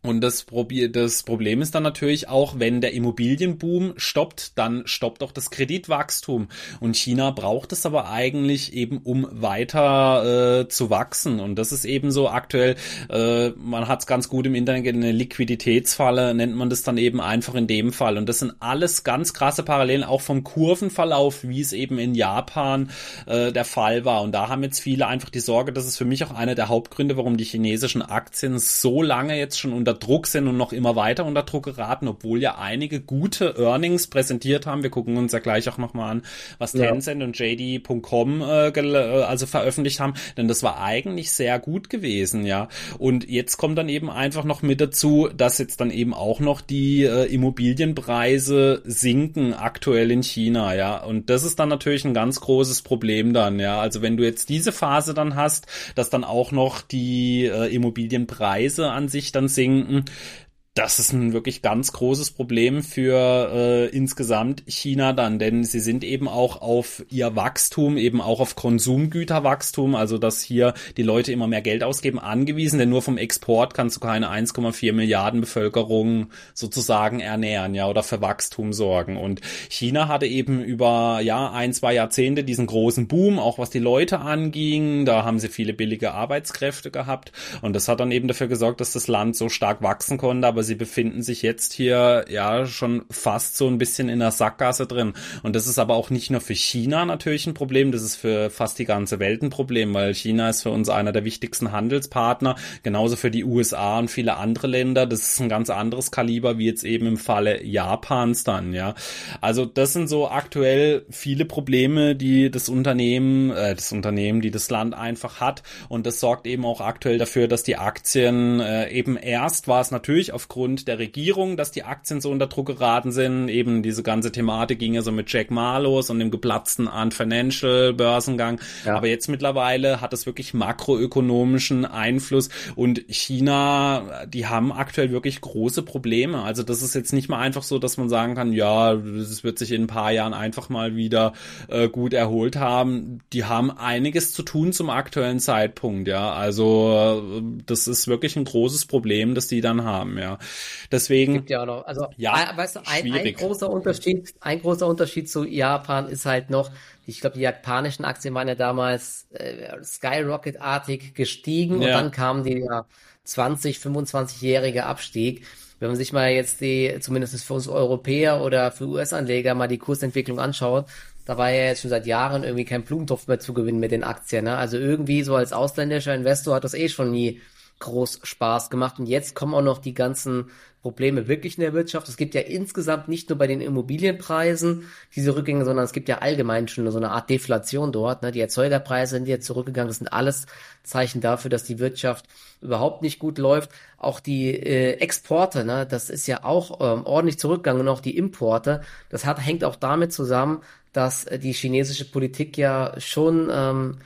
Und das, das Problem ist dann natürlich auch, wenn der Immobilienboom stoppt, dann stoppt auch das Kreditwachstum. Und China braucht es aber eigentlich eben, um weiter äh, zu wachsen. Und das ist eben so aktuell, äh, man hat es ganz gut im Internet, eine Liquiditätsfalle nennt man das dann eben einfach in dem Fall. Und das sind alles ganz krasse Parallelen, auch vom Kurvenverlauf, wie es eben in Japan äh, der Fall war. Und da haben jetzt viele einfach die Sorge, das ist für mich auch einer der Hauptgründe, warum die chinesischen Aktien so lange jetzt schon unter unter Druck sind und noch immer weiter unter Druck geraten, obwohl ja einige gute Earnings präsentiert haben. Wir gucken uns ja gleich auch nochmal an, was ja. Tencent und JD.com äh, äh, also veröffentlicht haben, denn das war eigentlich sehr gut gewesen, ja. Und jetzt kommt dann eben einfach noch mit dazu, dass jetzt dann eben auch noch die äh, Immobilienpreise sinken aktuell in China, ja. Und das ist dann natürlich ein ganz großes Problem dann, ja. Also wenn du jetzt diese Phase dann hast, dass dann auch noch die äh, Immobilienpreise an sich dann sinken, denken, das ist ein wirklich ganz großes Problem für äh, insgesamt China dann, denn sie sind eben auch auf ihr Wachstum, eben auch auf Konsumgüterwachstum, also dass hier die Leute immer mehr Geld ausgeben, angewiesen, denn nur vom Export kannst du keine 1,4 Milliarden Bevölkerung sozusagen ernähren, ja, oder für Wachstum sorgen. Und China hatte eben über ja ein, zwei Jahrzehnte diesen großen Boom, auch was die Leute anging. Da haben sie viele billige Arbeitskräfte gehabt und das hat dann eben dafür gesorgt, dass das Land so stark wachsen konnte, aber sie befinden sich jetzt hier ja schon fast so ein bisschen in der Sackgasse drin. Und das ist aber auch nicht nur für China natürlich ein Problem, das ist für fast die ganze Welt ein Problem, weil China ist für uns einer der wichtigsten Handelspartner, genauso für die USA und viele andere Länder. Das ist ein ganz anderes Kaliber, wie jetzt eben im Falle Japans dann, ja. Also das sind so aktuell viele Probleme, die das Unternehmen, äh, das Unternehmen, die das Land einfach hat. Und das sorgt eben auch aktuell dafür, dass die Aktien äh, eben erst war es natürlich aufgrund aufgrund der Regierung, dass die Aktien so unter Druck geraten sind. Eben diese ganze Thematik ging ja so mit Jack Ma los und dem geplatzten Ant Financial Börsengang. Ja. Aber jetzt mittlerweile hat es wirklich makroökonomischen Einfluss und China, die haben aktuell wirklich große Probleme. Also das ist jetzt nicht mal einfach so, dass man sagen kann, ja, das wird sich in ein paar Jahren einfach mal wieder äh, gut erholt haben. Die haben einiges zu tun zum aktuellen Zeitpunkt, ja. Also äh, das ist wirklich ein großes Problem, das die dann haben, ja. Deswegen. Gibt ja auch noch. Also, ja, weißt du, ein, ein, großer Unterschied, ein großer Unterschied zu Japan ist halt noch, ich glaube, die japanischen Aktien waren ja damals äh, Skyrocket-artig gestiegen ja. und dann kam der 20, 25-jährige Abstieg. Wenn man sich mal jetzt die, zumindest für uns Europäer oder für US-Anleger mal die Kursentwicklung anschaut, da war ja jetzt schon seit Jahren irgendwie kein Blumentopf mehr zu gewinnen mit den Aktien. Ne? Also irgendwie so als ausländischer Investor hat das eh schon nie groß Spaß gemacht. Und jetzt kommen auch noch die ganzen Probleme wirklich in der Wirtschaft. Es gibt ja insgesamt nicht nur bei den Immobilienpreisen diese Rückgänge, sondern es gibt ja allgemein schon so eine Art Deflation dort. Ne? Die Erzeugerpreise sind jetzt zurückgegangen. Das sind alles Zeichen dafür, dass die Wirtschaft überhaupt nicht gut läuft. Auch die äh, Exporte, ne? das ist ja auch ähm, ordentlich zurückgegangen und auch die Importe. Das hat, hängt auch damit zusammen, dass äh, die chinesische Politik ja schon ähm,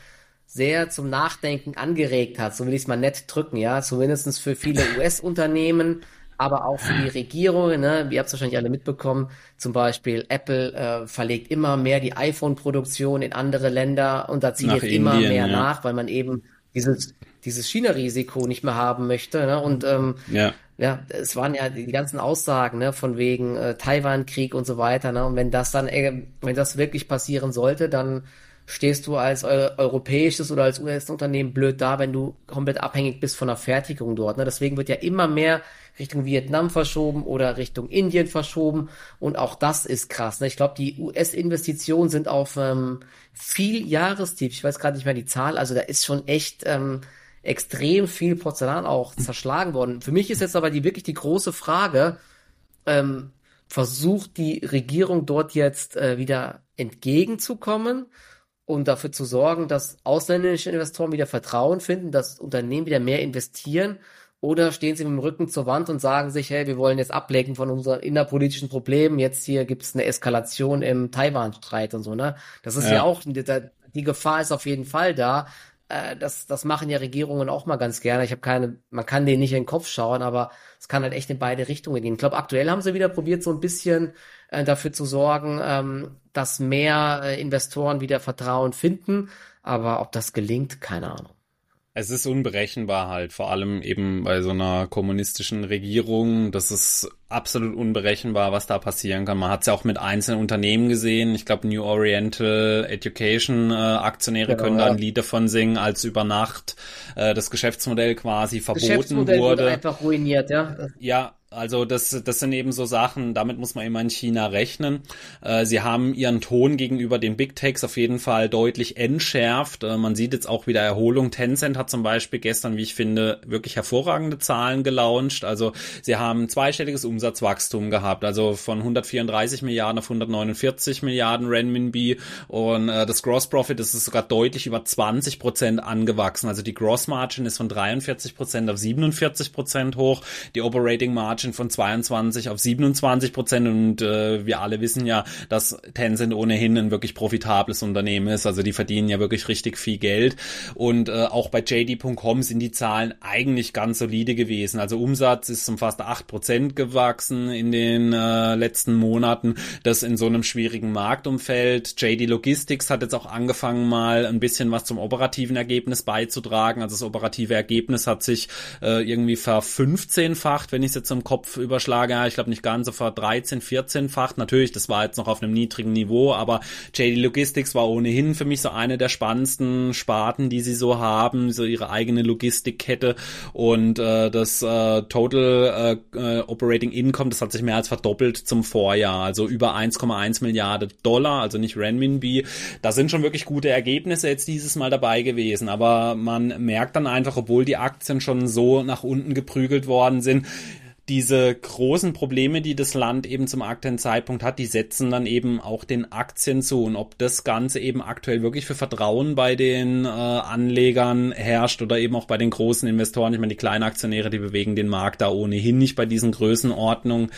sehr zum Nachdenken angeregt hat, so will ich es mal nett drücken, ja, zumindestens für viele US-Unternehmen aber auch für die Regierung. Ne? Ihr habt es wahrscheinlich alle mitbekommen. Zum Beispiel Apple äh, verlegt immer mehr die iPhone-Produktion in andere Länder und da zieht jetzt Indien, immer mehr ja. nach, weil man eben dieses dieses China-Risiko nicht mehr haben möchte. Ne? Und ähm, ja. ja, es waren ja die ganzen Aussagen ne, von wegen äh, Taiwan-Krieg und so weiter. Ne? Und wenn das dann, äh, wenn das wirklich passieren sollte, dann stehst du als eu europäisches oder als US-Unternehmen blöd da, wenn du komplett abhängig bist von der Fertigung dort. Ne? Deswegen wird ja immer mehr Richtung Vietnam verschoben oder Richtung Indien verschoben. Und auch das ist krass. Ne? Ich glaube, die US-Investitionen sind auf ähm, viel Jahrestief. Ich weiß gerade nicht mehr die Zahl. Also da ist schon echt ähm, extrem viel Porzellan auch zerschlagen worden. Für mich ist jetzt aber die wirklich die große Frage, ähm, versucht die Regierung dort jetzt äh, wieder entgegenzukommen und dafür zu sorgen, dass ausländische Investoren wieder Vertrauen finden, dass Unternehmen wieder mehr investieren oder stehen sie mit dem Rücken zur Wand und sagen sich, hey, wir wollen jetzt ablenken von unseren innerpolitischen Problemen. Jetzt hier gibt es eine Eskalation im Taiwan-Streit und so, ne? Das ist ja, ja auch, die, die Gefahr ist auf jeden Fall da. Äh, das, das machen ja Regierungen auch mal ganz gerne. Ich habe keine, man kann denen nicht in den Kopf schauen, aber es kann halt echt in beide Richtungen gehen. Ich glaube, aktuell haben sie wieder probiert, so ein bisschen äh, dafür zu sorgen, ähm, dass mehr äh, Investoren wieder Vertrauen finden. Aber ob das gelingt, keine Ahnung. Es ist unberechenbar halt, vor allem eben bei so einer kommunistischen Regierung. Das ist absolut unberechenbar, was da passieren kann. Man hat es ja auch mit einzelnen Unternehmen gesehen. Ich glaube, New Oriental Education äh, Aktionäre genau, können da ein Lied davon singen, als über Nacht äh, das Geschäftsmodell quasi verboten Geschäftsmodell wurde. wurde einfach ruiniert, ja. Ja, also das, das sind eben so Sachen, damit muss man immer in China rechnen. Äh, sie haben ihren Ton gegenüber den Big Techs auf jeden Fall deutlich entschärft. Äh, man sieht jetzt auch wieder Erholung. Tencent hat zum Beispiel gestern, wie ich finde, wirklich hervorragende Zahlen gelauncht. Also sie haben zweistelliges Umsatzwachstum gehabt, also von 134 Milliarden auf 149 Milliarden Renminbi und äh, das Gross Profit ist sogar deutlich über 20 Prozent angewachsen. Also die Gross Margin ist von 43 Prozent auf 47 Prozent hoch, die Operating Margin Margin von 22 auf 27 Prozent und äh, wir alle wissen ja, dass Tencent ohnehin ein wirklich profitables Unternehmen ist. Also die verdienen ja wirklich richtig viel Geld und äh, auch bei JD.com sind die Zahlen eigentlich ganz solide gewesen. Also Umsatz ist um fast 8 Prozent gewachsen in den äh, letzten Monaten. Das in so einem schwierigen Marktumfeld. JD Logistics hat jetzt auch angefangen mal ein bisschen was zum operativen Ergebnis beizutragen. Also das operative Ergebnis hat sich äh, irgendwie verfünfzehnfacht, wenn ich es jetzt im Kopf Kopf überschlage, ja, ich glaube nicht ganz, sofort 13, 14-fach. Natürlich, das war jetzt noch auf einem niedrigen Niveau, aber JD Logistics war ohnehin für mich so eine der spannendsten Sparten, die sie so haben, so ihre eigene Logistikkette und äh, das äh, Total äh, äh Operating Income, das hat sich mehr als verdoppelt zum Vorjahr, also über 1,1 Milliarden Dollar, also nicht Renminbi. Da sind schon wirklich gute Ergebnisse jetzt dieses Mal dabei gewesen, aber man merkt dann einfach, obwohl die Aktien schon so nach unten geprügelt worden sind, diese großen Probleme, die das Land eben zum aktuellen Zeitpunkt hat, die setzen dann eben auch den Aktien zu. Und ob das Ganze eben aktuell wirklich für Vertrauen bei den äh, Anlegern herrscht oder eben auch bei den großen Investoren, ich meine, die kleinen Aktionäre, die bewegen den Markt da ohnehin nicht bei diesen Größenordnungen.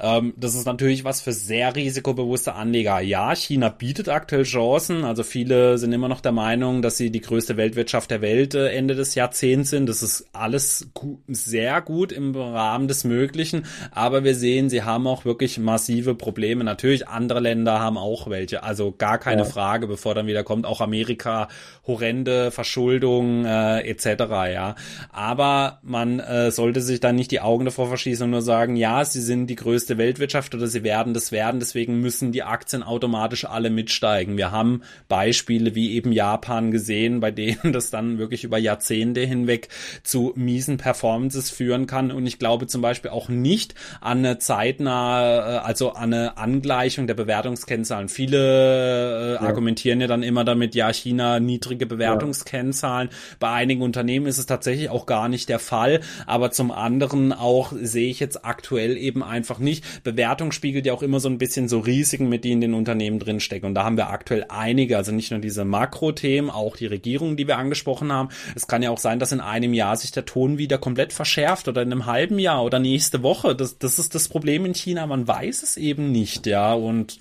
Ähm, das ist natürlich was für sehr risikobewusste Anleger. Ja, China bietet aktuell Chancen. Also viele sind immer noch der Meinung, dass sie die größte Weltwirtschaft der Welt äh, Ende des Jahrzehnts sind. Das ist alles gu sehr gut im Rahmen des Möglichen. Aber wir sehen, sie haben auch wirklich massive Probleme. Natürlich, andere Länder haben auch welche. Also gar keine ja. Frage, bevor dann wieder kommt, auch Amerika, horrende Verschuldung äh, etc. Ja, aber man äh, sollte sich dann nicht die Augen davor verschließen und nur sagen, ja, sie sind die größte Weltwirtschaft oder sie werden das werden. Deswegen müssen die Aktien automatisch alle mitsteigen. Wir haben Beispiele wie eben Japan gesehen, bei denen das dann wirklich über Jahrzehnte hinweg zu miesen Performances führen kann. Und ich glaube zum Beispiel auch nicht an eine zeitnah, äh, also an eine Angleichung der Bewertungskennzahlen. Viele äh, ja. argumentieren ja dann immer damit, ja, China niedrige Bewertungskennzahlen. Ja. Bei einigen Unternehmen ist es tatsächlich auch gar nicht der Fall, aber zum anderen auch sehe ich jetzt aktuell eben einfach nicht. Bewertung spiegelt ja auch immer so ein bisschen so Risiken mit, die in den Unternehmen drinstecken. Und da haben wir aktuell einige, also nicht nur diese Makrothemen, auch die Regierungen, die wir angesprochen haben. Es kann ja auch sein, dass in einem Jahr sich der Ton wieder komplett verschärft oder in einem halben Jahr oder nächste Woche. Das, das ist das Problem in China. Man weiß es eben nicht, ja. Und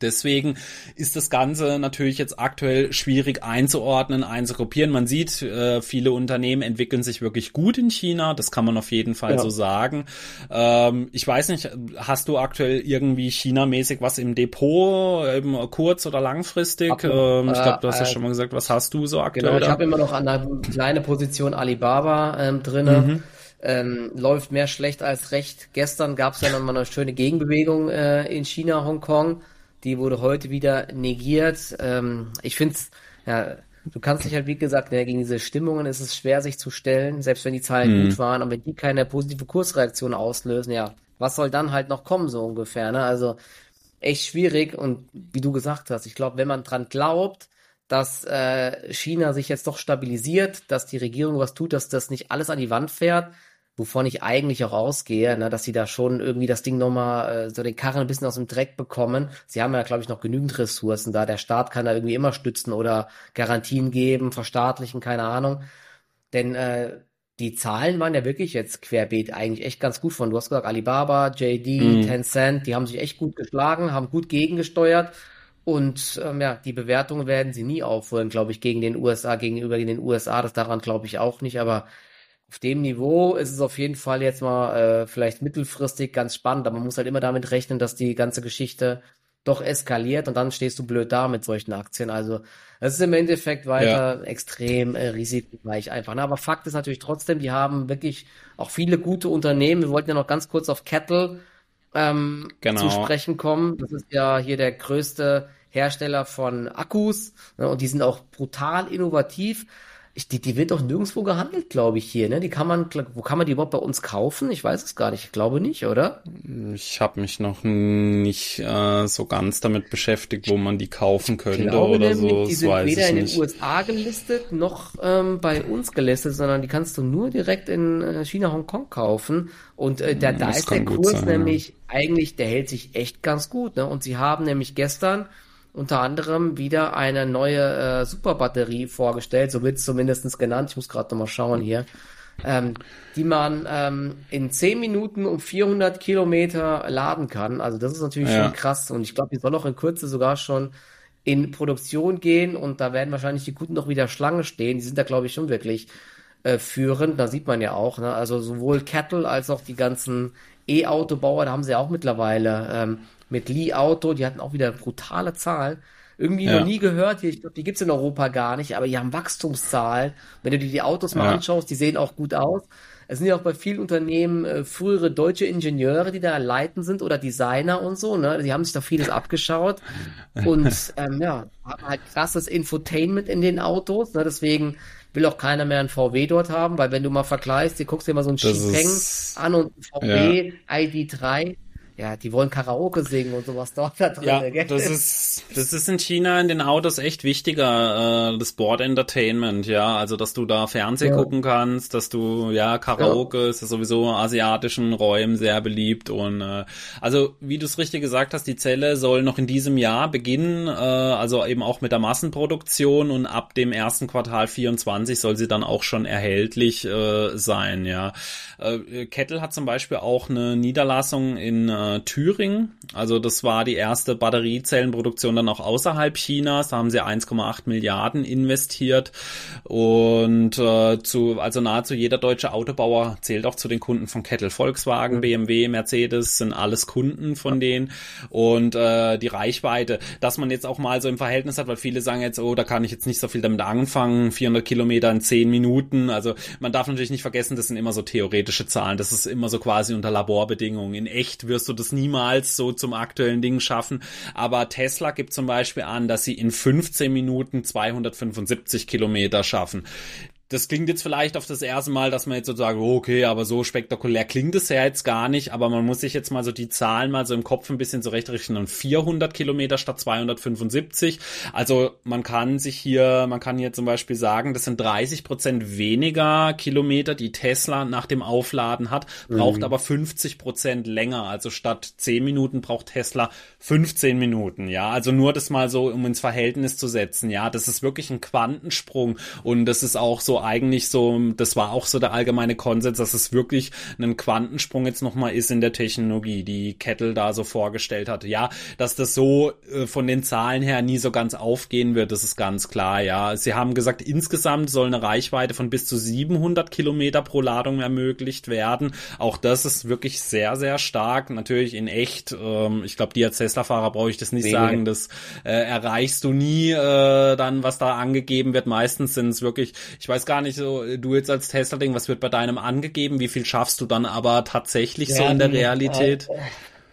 Deswegen ist das Ganze natürlich jetzt aktuell schwierig einzuordnen, einzugruppieren. Man sieht, äh, viele Unternehmen entwickeln sich wirklich gut in China. Das kann man auf jeden Fall ja. so sagen. Ähm, ich weiß nicht, hast du aktuell irgendwie China-mäßig was im Depot, eben kurz- oder langfristig? Ähm, ich glaube, du hast äh, ja schon mal gesagt, was hast du so aktuell? Genau, ich habe immer noch an einer kleinen Position Alibaba ähm, drinne. Mhm. Ähm, läuft mehr schlecht als recht. Gestern gab es ja nochmal eine schöne Gegenbewegung äh, in China, Hongkong. Die wurde heute wieder negiert. Ähm, ich finde es, ja, du kannst dich halt, wie gesagt, ja, gegen diese Stimmungen ist es schwer, sich zu stellen, selbst wenn die Zahlen mhm. gut waren, aber wenn die keine positive Kursreaktion auslösen, ja, was soll dann halt noch kommen, so ungefähr, ne? Also echt schwierig und wie du gesagt hast, ich glaube, wenn man dran glaubt, dass äh, China sich jetzt doch stabilisiert, dass die Regierung was tut, dass das nicht alles an die Wand fährt, wovon ich eigentlich auch ausgehe, ne, dass sie da schon irgendwie das Ding nochmal, äh, so den Karren ein bisschen aus dem Dreck bekommen. Sie haben ja, glaube ich, noch genügend Ressourcen da. Der Staat kann da irgendwie immer stützen oder Garantien geben, verstaatlichen, keine Ahnung. Denn äh, die Zahlen waren ja wirklich jetzt querbeet eigentlich echt ganz gut von. Du hast gesagt, Alibaba, JD, mhm. Tencent, die haben sich echt gut geschlagen, haben gut gegengesteuert. Und ähm, ja, die Bewertungen werden sie nie aufholen, glaube ich, gegen den USA, gegenüber den USA. Das daran glaube ich auch nicht. Aber auf dem Niveau ist es auf jeden Fall jetzt mal äh, vielleicht mittelfristig ganz spannend, aber man muss halt immer damit rechnen, dass die ganze Geschichte doch eskaliert und dann stehst du blöd da mit solchen Aktien. Also es ist im Endeffekt weiter ja. extrem äh, risikoreich einfach. Ne? Aber Fakt ist natürlich trotzdem, die haben wirklich auch viele gute Unternehmen. Wir wollten ja noch ganz kurz auf Kettle ähm, genau. zu sprechen kommen. Das ist ja hier der größte Hersteller von Akkus ne? und die sind auch brutal innovativ. Ich, die, die wird doch nirgendwo gehandelt, glaube ich, hier. Ne? Die kann man, wo kann man die überhaupt bei uns kaufen? Ich weiß es gar nicht. Ich glaube nicht, oder? Ich habe mich noch nicht äh, so ganz damit beschäftigt, wo man die kaufen könnte ich glaube oder nämlich, so. Die sind weder in den USA gelistet noch ähm, bei uns gelistet, sondern die kannst du nur direkt in äh, China, Hongkong kaufen. Und äh, da, da ist der Kurs sein, nämlich ja. eigentlich, der hält sich echt ganz gut. Ne? Und sie haben nämlich gestern unter anderem wieder eine neue äh, Superbatterie vorgestellt, so wird es zumindest genannt, ich muss gerade nochmal schauen hier, ähm, die man ähm, in 10 Minuten um 400 Kilometer laden kann. Also das ist natürlich ja. schon krass und ich glaube, die soll auch in Kürze sogar schon in Produktion gehen und da werden wahrscheinlich die Guten noch wieder Schlange stehen. Die sind da, glaube ich, schon wirklich äh, führend. Da sieht man ja auch, ne? also sowohl Kettle als auch die ganzen E-Autobauer, da haben sie auch mittlerweile ähm, mit Li Auto, die hatten auch wieder brutale Zahlen. Irgendwie ja. noch nie gehört, ich glaube, die gibt's in Europa gar nicht, aber die haben Wachstumszahlen. Wenn du dir die Autos mal ja. anschaust, die sehen auch gut aus. Es sind ja auch bei vielen Unternehmen äh, frühere deutsche Ingenieure, die da leiten sind oder Designer und so, ne? Die haben sich da vieles abgeschaut und ähm, ja, haben halt krasses Infotainment in den Autos, ne? Deswegen will auch keiner mehr ein VW dort haben, weil wenn du mal vergleichst, du guckst dir mal so ein Xpeng an und ein VW ja. ID3, ja, die wollen Karaoke singen und sowas dort da drin. Ja, gell? das ist, das ist in China in den Autos echt wichtiger, äh, das Board Entertainment, ja, also dass du da Fernsehen ja. gucken kannst, dass du, ja, Karaoke ja. ist ja sowieso asiatischen Räumen sehr beliebt und äh, also wie du es richtig gesagt hast, die Zelle soll noch in diesem Jahr beginnen, äh, also eben auch mit der Massenproduktion und ab dem ersten Quartal 24 soll sie dann auch schon erhältlich äh, sein, ja. Äh, Kettle hat zum Beispiel auch eine Niederlassung in äh, äh, Thüringen. Also das war die erste Batteriezellenproduktion dann auch außerhalb Chinas. Da haben sie 1,8 Milliarden investiert und äh, zu also nahezu jeder deutsche Autobauer zählt auch zu den Kunden von Kettle. Volkswagen, BMW, Mercedes sind alles Kunden von denen und äh, die Reichweite, dass man jetzt auch mal so im Verhältnis hat, weil viele sagen jetzt, oh, da kann ich jetzt nicht so viel damit anfangen, 400 Kilometer in 10 Minuten. Also man darf natürlich nicht vergessen, das sind immer so theoretische Zahlen. Das ist immer so quasi unter Laborbedingungen. In echt wirst du das niemals so zum aktuellen Ding schaffen. Aber Tesla gibt zum Beispiel an, dass sie in 15 Minuten 275 Kilometer schaffen das klingt jetzt vielleicht auf das erste Mal, dass man jetzt so sagt, okay, aber so spektakulär klingt es ja jetzt gar nicht, aber man muss sich jetzt mal so die Zahlen mal so im Kopf ein bisschen zurechtrechnen. 400 Kilometer statt 275. Also man kann sich hier, man kann hier zum Beispiel sagen, das sind 30 Prozent weniger Kilometer, die Tesla nach dem Aufladen hat, braucht mhm. aber 50 Prozent länger. Also statt 10 Minuten braucht Tesla 15 Minuten. Ja, also nur das mal so, um ins Verhältnis zu setzen. Ja, das ist wirklich ein Quantensprung und das ist auch so eigentlich so, das war auch so der allgemeine Konsens, dass es wirklich ein Quantensprung jetzt nochmal ist in der Technologie, die Kettle da so vorgestellt hat. Ja, dass das so äh, von den Zahlen her nie so ganz aufgehen wird, das ist ganz klar, ja. Sie haben gesagt, insgesamt soll eine Reichweite von bis zu 700 Kilometer pro Ladung ermöglicht werden. Auch das ist wirklich sehr, sehr stark. Natürlich in echt, ähm, ich glaube, die als Tesla-Fahrer brauche ich das nicht Wenige. sagen, das äh, erreichst du nie äh, dann, was da angegeben wird. Meistens sind es wirklich, ich weiß gar nicht so, du jetzt als Tesla-Ding, was wird bei deinem angegeben? Wie viel schaffst du dann aber tatsächlich ja, so in der Realität?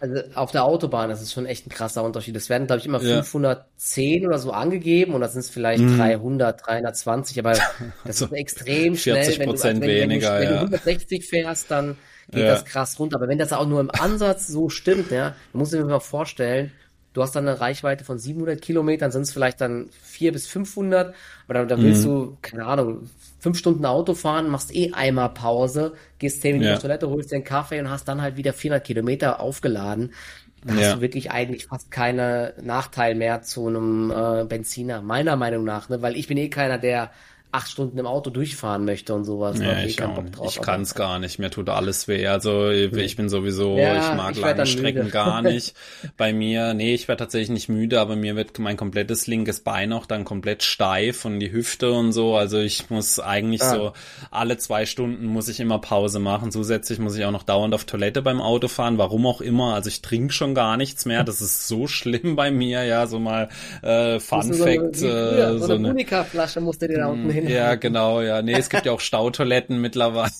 Also auf der Autobahn das ist schon echt ein krasser Unterschied. Es werden, glaube ich, immer ja. 510 oder so angegeben und das sind es vielleicht mm. 300, 320, aber das also ist extrem schnell. 40 Prozent wenn, wenn, weniger, wenn, du, wenn du 160 fährst, dann geht ja. das krass runter. Aber wenn das auch nur im Ansatz so stimmt, ja, dann musst du dir mal vorstellen, du hast dann eine Reichweite von 700 Kilometern, sind es vielleicht dann 400 bis 500, aber da, da willst mhm. du, keine Ahnung, fünf Stunden Auto fahren, machst eh einmal Pause, gehst zehn Minuten ja. auf Toilette, holst dir einen Kaffee und hast dann halt wieder 400 Kilometer aufgeladen. Da ja. hast du wirklich eigentlich fast keinen Nachteil mehr zu einem äh, Benziner, meiner Meinung nach, ne? weil ich bin eh keiner, der acht Stunden im Auto durchfahren möchte und sowas. Ja, ich, ich kann es gar nicht. Mir tut alles weh. Also ich bin sowieso, ja, ich mag ich lange Strecken müde. gar nicht. Bei mir, nee, ich werde tatsächlich nicht müde, aber mir wird mein komplettes linkes Bein auch dann komplett steif und die Hüfte und so. Also ich muss eigentlich ah. so alle zwei Stunden muss ich immer Pause machen. Zusätzlich muss ich auch noch dauernd auf Toilette beim Autofahren. Warum auch immer. Also ich trinke schon gar nichts mehr. Das ist so schlimm bei mir. Ja, so mal äh, Fun Fact. So, eine, äh, so, so eine Unica-Flasche musst du dir da unten hin ja, genau, ja. Nee, es gibt ja auch Stautoiletten mittlerweile.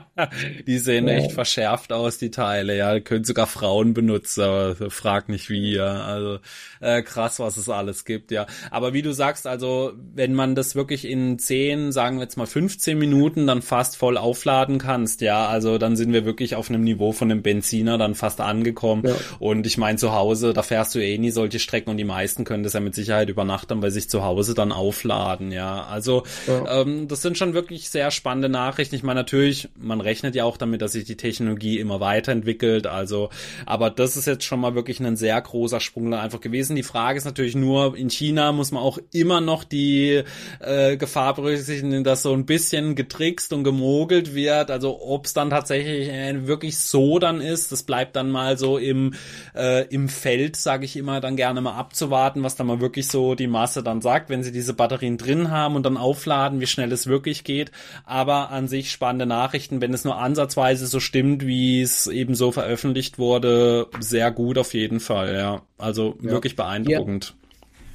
die sehen ja. echt verschärft aus, die Teile, ja. Können sogar Frauen benutzen, aber frag nicht wie, ja. Also äh, krass, was es alles gibt, ja. Aber wie du sagst, also wenn man das wirklich in 10, sagen wir jetzt mal 15 Minuten dann fast voll aufladen kannst, ja, also dann sind wir wirklich auf einem Niveau von einem Benziner dann fast angekommen. Ja. Und ich meine, zu Hause, da fährst du eh nie solche Strecken und die meisten können das ja mit Sicherheit über Nacht dann bei sich zu Hause dann aufladen, ja. Also ja. Ähm, das sind schon wirklich sehr spannende Nachrichten. Ich meine, natürlich, man rechnet ja auch damit, dass sich die Technologie immer weiterentwickelt. Also, aber das ist jetzt schon mal wirklich ein sehr großer Sprung da einfach gewesen. Die Frage ist natürlich nur, in China muss man auch immer noch die äh, Gefahr berücksichtigen, dass so ein bisschen getrickst und gemogelt wird. Also ob es dann tatsächlich äh, wirklich so dann ist, das bleibt dann mal so im, äh, im Feld, sage ich immer, dann gerne mal abzuwarten, was dann mal wirklich so die Masse dann sagt, wenn sie diese Batterien drin haben und dann aufladen, wie schnell es wirklich geht. Aber an sich spannende Nachrichten wenn es nur ansatzweise so stimmt, wie es eben so veröffentlicht wurde, sehr gut auf jeden Fall, ja. Also ja. wirklich beeindruckend. Ja.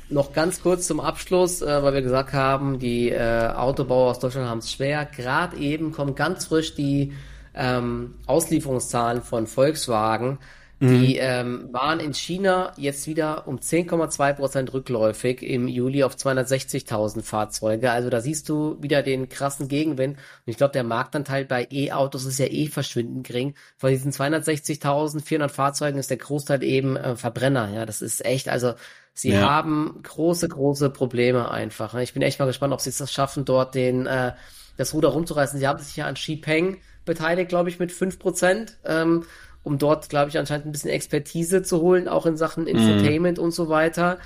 Noch ganz kurz zum Abschluss, äh, weil wir gesagt haben, die äh, Autobauer aus Deutschland haben es schwer. Gerade eben kommen ganz frisch die ähm, Auslieferungszahlen von Volkswagen. Die mhm. ähm, waren in China jetzt wieder um 10,2 Prozent rückläufig im Juli auf 260.000 Fahrzeuge. Also da siehst du wieder den krassen Gegenwind. Und ich glaube, der Marktanteil bei E-Autos ist ja eh verschwindend gering. Von diesen 260.400 Fahrzeugen ist der Großteil eben äh, Verbrenner. Ja, das ist echt, also sie ja. haben große, große Probleme einfach. Ich bin echt mal gespannt, ob sie es schaffen, dort den äh, das Ruder rumzureißen. Sie haben sich ja an Xipeng beteiligt, glaube ich, mit 5 Prozent. Ähm, um dort, glaube ich, anscheinend ein bisschen Expertise zu holen, auch in Sachen mhm. Infotainment mm. und so weiter.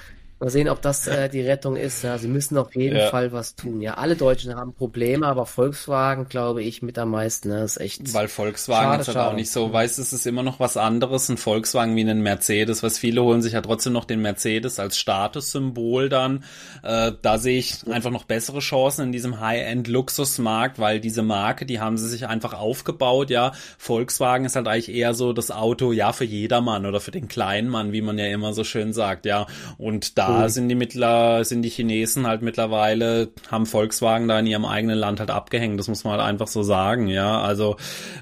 Mal sehen, ob das äh, die Rettung ist. Ja, sie müssen auf jeden ja. Fall was tun. Ja, alle Deutschen haben Probleme, aber Volkswagen, glaube ich, mit am meisten. Ne, ist echt. Weil Volkswagen schade, ist halt auch nicht so, weißt es ist immer noch was anderes, ein Volkswagen wie ein Mercedes, was viele holen sich ja trotzdem noch den Mercedes als Statussymbol dann. Äh, da sehe ich einfach noch bessere Chancen in diesem High-End-Luxusmarkt, weil diese Marke, die haben sie sich einfach aufgebaut, ja. Volkswagen ist halt eigentlich eher so das Auto, ja, für jedermann oder für den kleinen Mann, wie man ja immer so schön sagt, ja. Und da da sind die mittler, sind die Chinesen halt mittlerweile, haben Volkswagen da in ihrem eigenen Land halt abgehängt. Das muss man halt einfach so sagen, ja. Also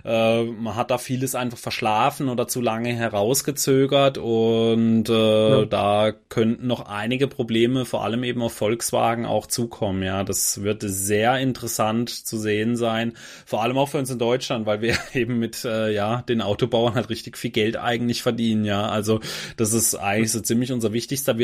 äh, man hat da vieles einfach verschlafen oder zu lange herausgezögert und äh, ja. da könnten noch einige Probleme, vor allem eben auf Volkswagen auch zukommen, ja. Das wird sehr interessant zu sehen sein, vor allem auch für uns in Deutschland, weil wir eben mit äh, ja den Autobauern halt richtig viel Geld eigentlich verdienen, ja. Also das ist eigentlich so ziemlich unser wichtigster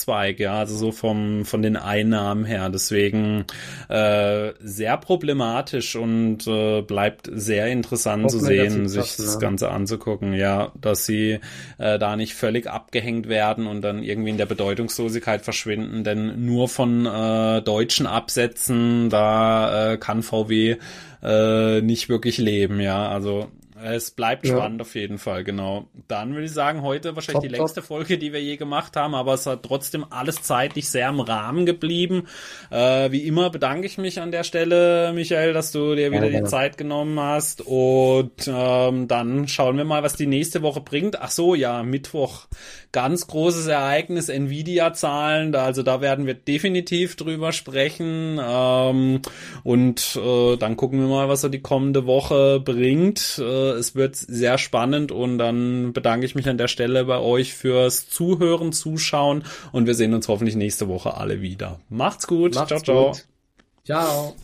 Wirtschaftszweig, ja, also so vom von den Einnahmen her. Deswegen äh, sehr problematisch und äh, bleibt sehr interessant zu sehen, sich passen, das Ganze anzugucken, ja, dass sie äh, da nicht völlig abgehängt werden und dann irgendwie in der Bedeutungslosigkeit verschwinden, denn nur von äh, deutschen Absätzen, da äh, kann VW äh, nicht wirklich leben, ja. Also es bleibt ja. spannend auf jeden Fall, genau. Dann würde ich sagen, heute wahrscheinlich top, die längste top. Folge, die wir je gemacht haben, aber es hat trotzdem alles zeitlich sehr im Rahmen geblieben. Äh, wie immer bedanke ich mich an der Stelle, Michael, dass du dir wieder ja, die Zeit genommen hast. Und ähm, dann schauen wir mal, was die nächste Woche bringt. Ach so, ja, Mittwoch. Ganz großes Ereignis, Nvidia-Zahlen. Also da werden wir definitiv drüber sprechen. Ähm, und äh, dann gucken wir mal, was so die kommende Woche bringt. Äh, es wird sehr spannend und dann bedanke ich mich an der Stelle bei euch fürs Zuhören, Zuschauen und wir sehen uns hoffentlich nächste Woche alle wieder. Macht's gut. Macht's ciao, ciao. Gut. Ciao.